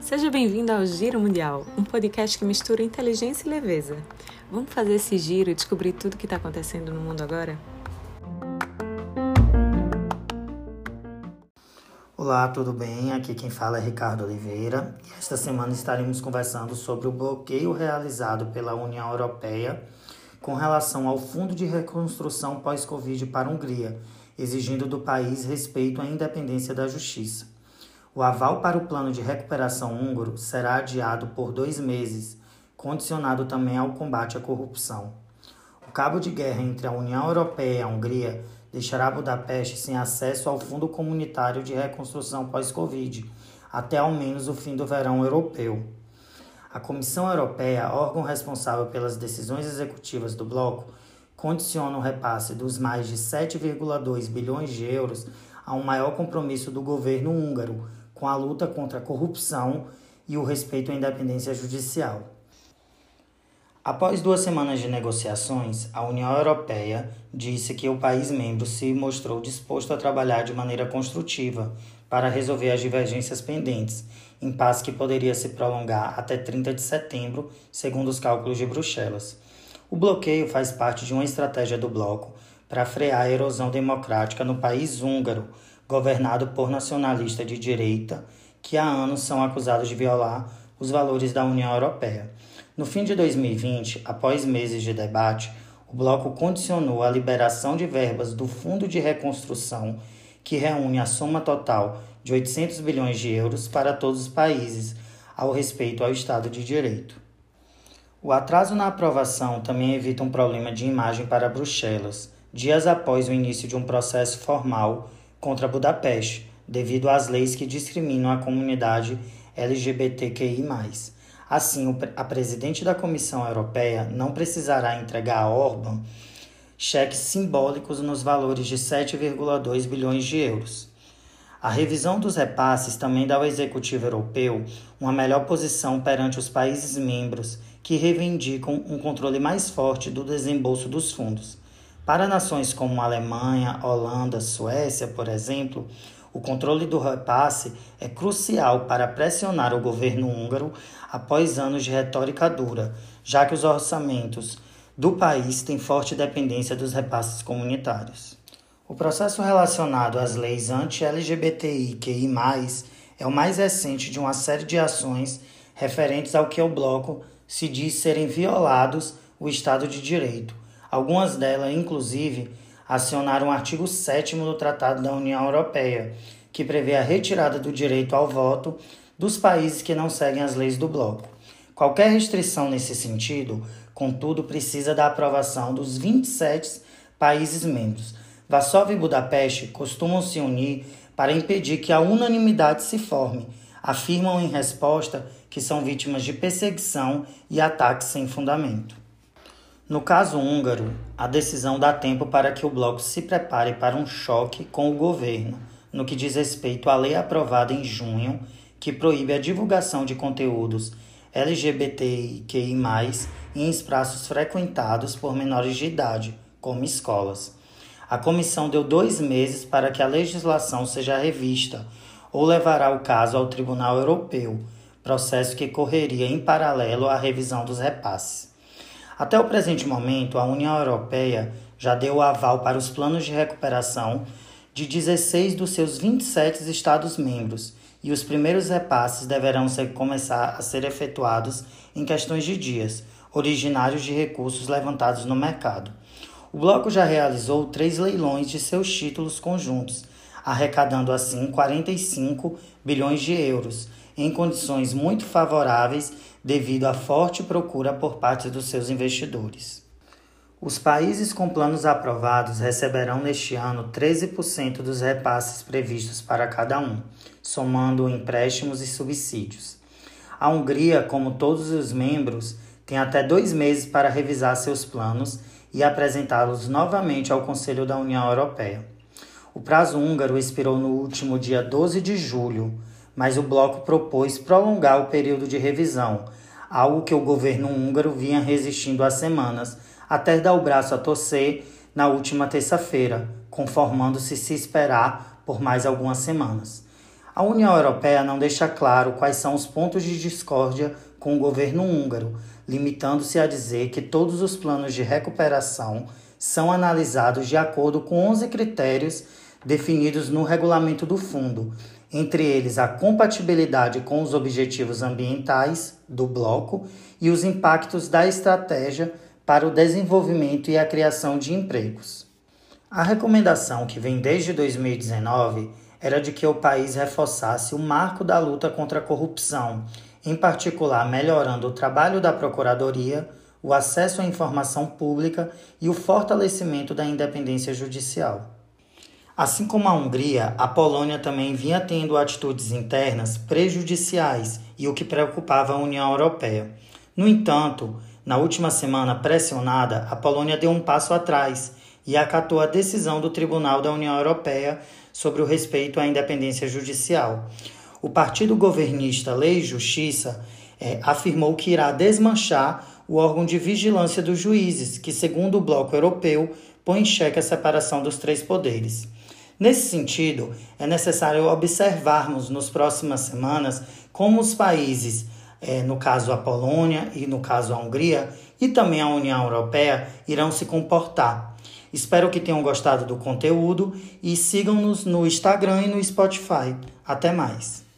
Seja bem-vindo ao Giro Mundial, um podcast que mistura inteligência e leveza. Vamos fazer esse giro e descobrir tudo o que está acontecendo no mundo agora? Olá, tudo bem? Aqui quem fala é Ricardo Oliveira esta semana estaremos conversando sobre o bloqueio realizado pela União Europeia com relação ao Fundo de Reconstrução pós-Covid para a Hungria, exigindo do país respeito à independência da justiça. O aval para o plano de recuperação húngaro será adiado por dois meses, condicionado também ao combate à corrupção. O cabo de guerra entre a União Europeia e a Hungria deixará Budapeste sem acesso ao Fundo Comunitário de Reconstrução pós-Covid, até ao menos o fim do verão europeu. A Comissão Europeia, órgão responsável pelas decisões executivas do bloco, condiciona o repasse dos mais de 7,2 bilhões de euros a um maior compromisso do governo húngaro com a luta contra a corrupção e o respeito à independência judicial. Após duas semanas de negociações, a União Europeia disse que o país membro se mostrou disposto a trabalhar de maneira construtiva para resolver as divergências pendentes, impasse que poderia se prolongar até 30 de setembro, segundo os cálculos de Bruxelas. O bloqueio faz parte de uma estratégia do bloco para frear a erosão democrática no país húngaro, governado por nacionalistas de direita que há anos são acusados de violar os valores da União Europeia. No fim de 2020, após meses de debate, o bloco condicionou a liberação de verbas do Fundo de Reconstrução, que reúne a soma total de 800 bilhões de euros para todos os países, ao respeito ao Estado de Direito. O atraso na aprovação também evita um problema de imagem para Bruxelas, dias após o início de um processo formal contra Budapeste, devido às leis que discriminam a comunidade LGBTQI. Assim, a presidente da Comissão Europeia não precisará entregar a Orban cheques simbólicos nos valores de 7,2 bilhões de euros. A revisão dos repasses também dá ao Executivo Europeu uma melhor posição perante os países membros que reivindicam um controle mais forte do desembolso dos fundos. Para nações como Alemanha, Holanda, Suécia, por exemplo, o controle do repasse é crucial para pressionar o governo húngaro após anos de retórica dura, já que os orçamentos do país têm forte dependência dos repasses comunitários. O processo relacionado às leis anti-LGBTIQI+, é o mais recente de uma série de ações referentes ao que o bloco se diz serem violados o Estado de Direito, Algumas delas, inclusive, acionaram o artigo 7 do Tratado da União Europeia, que prevê a retirada do direito ao voto dos países que não seguem as leis do bloco. Qualquer restrição nesse sentido, contudo, precisa da aprovação dos 27 países membros. Varsóvia e Budapeste costumam se unir para impedir que a unanimidade se forme. Afirmam em resposta que são vítimas de perseguição e ataques sem fundamento. No caso húngaro, a decisão dá tempo para que o bloco se prepare para um choque com o governo, no que diz respeito à lei aprovada em junho que proíbe a divulgação de conteúdos LGBTQI+, em espaços frequentados por menores de idade, como escolas. A comissão deu dois meses para que a legislação seja revista ou levará o caso ao Tribunal Europeu, processo que correria em paralelo à revisão dos repasses. Até o presente momento, a União Europeia já deu o aval para os planos de recuperação de 16 dos seus 27 Estados-membros e os primeiros repasses deverão ser, começar a ser efetuados em questões de dias, originários de recursos levantados no mercado. O bloco já realizou três leilões de seus títulos conjuntos, arrecadando assim 45 bilhões de euros, em condições muito favoráveis devido à forte procura por parte dos seus investidores. Os países com planos aprovados receberão neste ano 13% dos repasses previstos para cada um, somando empréstimos e subsídios. A Hungria, como todos os membros, tem até dois meses para revisar seus planos e apresentá-los novamente ao Conselho da União Europeia. O prazo húngaro expirou no último dia 12 de julho, mas o bloco propôs prolongar o período de revisão, algo que o governo húngaro vinha resistindo há semanas, até dar o braço a torcer na última terça-feira, conformando-se se esperar por mais algumas semanas. A União Europeia não deixa claro quais são os pontos de discórdia com o governo húngaro, limitando-se a dizer que todos os planos de recuperação são analisados de acordo com 11 critérios definidos no regulamento do fundo, entre eles a compatibilidade com os objetivos ambientais do bloco e os impactos da estratégia para o desenvolvimento e a criação de empregos. A recomendação que vem desde 2019 era de que o país reforçasse o marco da luta contra a corrupção, em particular melhorando o trabalho da Procuradoria, o acesso à informação pública e o fortalecimento da independência judicial. Assim como a Hungria, a Polônia também vinha tendo atitudes internas prejudiciais e o que preocupava a União Europeia. No entanto, na última semana pressionada, a Polônia deu um passo atrás e acatou a decisão do Tribunal da União Europeia sobre o respeito à independência judicial. O partido governista Lei e Justiça é, afirmou que irá desmanchar o órgão de vigilância dos juízes, que, segundo o Bloco Europeu, põe em xeque a separação dos três poderes. Nesse sentido, é necessário observarmos nas próximas semanas como os países, é, no caso a Polônia e no caso a Hungria, e também a União Europeia, irão se comportar. Espero que tenham gostado do conteúdo e sigam-nos no Instagram e no Spotify. Até mais!